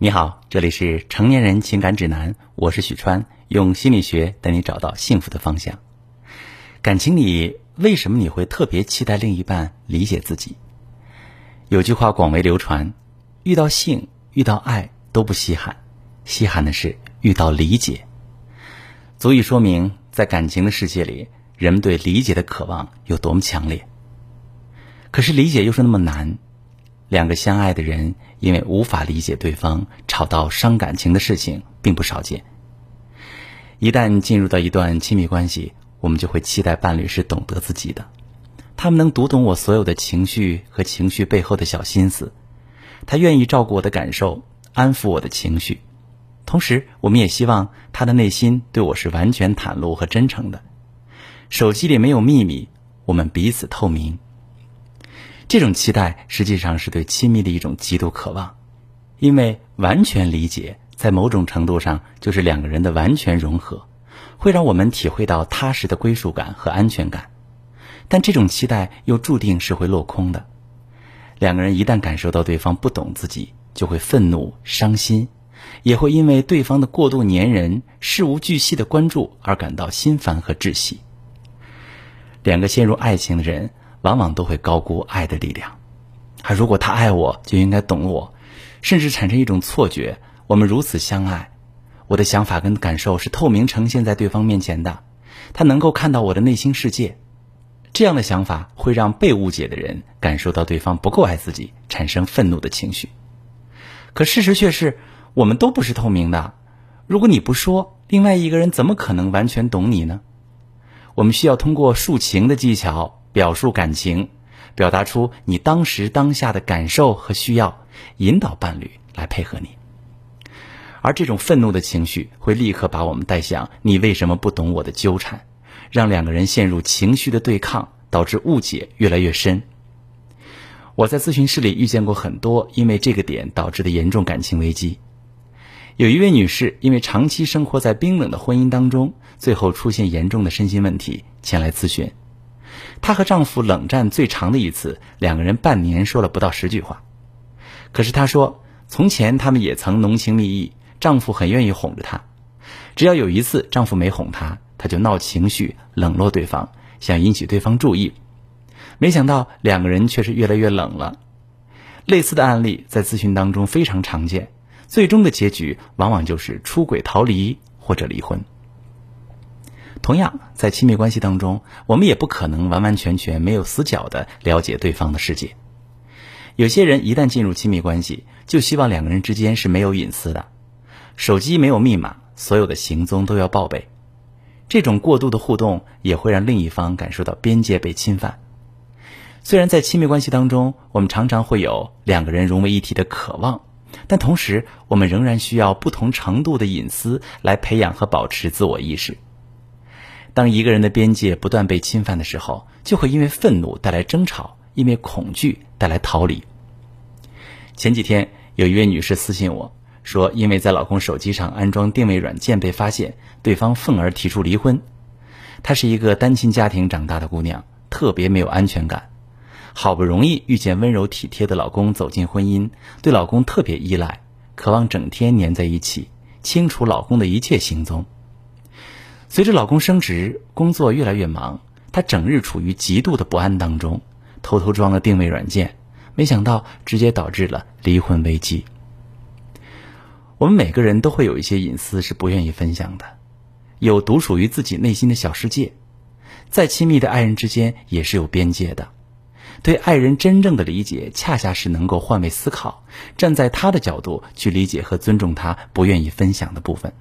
你好，这里是成年人情感指南，我是许川，用心理学带你找到幸福的方向。感情里，为什么你会特别期待另一半理解自己？有句话广为流传：遇到性、遇到爱都不稀罕，稀罕的是遇到理解。足以说明，在感情的世界里，人们对理解的渴望有多么强烈。可是，理解又是那么难。两个相爱的人因为无法理解对方，吵到伤感情的事情并不少见。一旦进入到一段亲密关系，我们就会期待伴侣是懂得自己的，他们能读懂我所有的情绪和情绪背后的小心思，他愿意照顾我的感受，安抚我的情绪。同时，我们也希望他的内心对我是完全袒露和真诚的，手机里没有秘密，我们彼此透明。这种期待实际上是对亲密的一种极度渴望，因为完全理解在某种程度上就是两个人的完全融合，会让我们体会到踏实的归属感和安全感。但这种期待又注定是会落空的。两个人一旦感受到对方不懂自己，就会愤怒、伤心，也会因为对方的过度粘人、事无巨细的关注而感到心烦和窒息。两个陷入爱情的人。往往都会高估爱的力量，啊，如果他爱我，就应该懂我，甚至产生一种错觉：我们如此相爱，我的想法跟感受是透明呈现在对方面前的，他能够看到我的内心世界。这样的想法会让被误解的人感受到对方不够爱自己，产生愤怒的情绪。可事实却是，我们都不是透明的。如果你不说，另外一个人怎么可能完全懂你呢？我们需要通过抒情的技巧。表述感情，表达出你当时当下的感受和需要，引导伴侣来配合你。而这种愤怒的情绪会立刻把我们带向“你为什么不懂我的”纠缠，让两个人陷入情绪的对抗，导致误解越来越深。我在咨询室里遇见过很多因为这个点导致的严重感情危机。有一位女士因为长期生活在冰冷的婚姻当中，最后出现严重的身心问题，前来咨询。她和丈夫冷战最长的一次，两个人半年说了不到十句话。可是她说，从前他们也曾浓情蜜意，丈夫很愿意哄着她。只要有一次丈夫没哄她，她就闹情绪，冷落对方，想引起对方注意。没想到两个人却是越来越冷了。类似的案例在咨询当中非常常见，最终的结局往往就是出轨逃离或者离婚。同样，在亲密关系当中，我们也不可能完完全全没有死角的了解对方的世界。有些人一旦进入亲密关系，就希望两个人之间是没有隐私的，手机没有密码，所有的行踪都要报备。这种过度的互动也会让另一方感受到边界被侵犯。虽然在亲密关系当中，我们常常会有两个人融为一体的渴望，但同时，我们仍然需要不同程度的隐私来培养和保持自我意识。当一个人的边界不断被侵犯的时候，就会因为愤怒带来争吵，因为恐惧带来逃离。前几天有一位女士私信我说，因为在老公手机上安装定位软件被发现，对方愤而提出离婚。她是一个单亲家庭长大的姑娘，特别没有安全感。好不容易遇见温柔体贴的老公，走进婚姻，对老公特别依赖，渴望整天黏在一起，清楚老公的一切行踪。随着老公升职，工作越来越忙，她整日处于极度的不安当中，偷偷装了定位软件，没想到直接导致了离婚危机。我们每个人都会有一些隐私是不愿意分享的，有独属于自己内心的小世界。再亲密的爱人之间也是有边界的，对爱人真正的理解，恰恰是能够换位思考，站在他的角度去理解和尊重他不愿意分享的部分。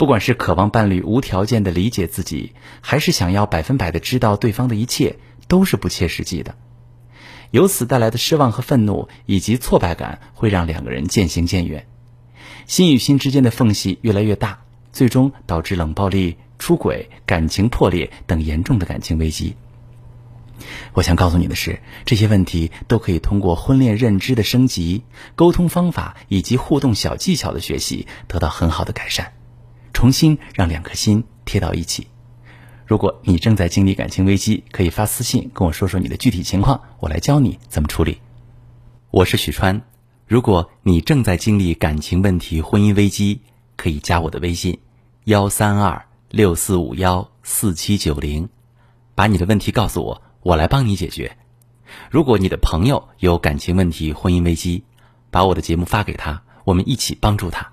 不管是渴望伴侣无条件的理解自己，还是想要百分百的知道对方的一切，都是不切实际的。由此带来的失望和愤怒以及挫败感，会让两个人渐行渐远，心与心之间的缝隙越来越大，最终导致冷暴力、出轨、感情破裂等严重的感情危机。我想告诉你的是，这些问题都可以通过婚恋认知的升级、沟通方法以及互动小技巧的学习，得到很好的改善。重新让两颗心贴到一起。如果你正在经历感情危机，可以发私信跟我说说你的具体情况，我来教你怎么处理。我是许川。如果你正在经历感情问题、婚姻危机，可以加我的微信：幺三二六四五幺四七九零，把你的问题告诉我，我来帮你解决。如果你的朋友有感情问题、婚姻危机，把我的节目发给他，我们一起帮助他。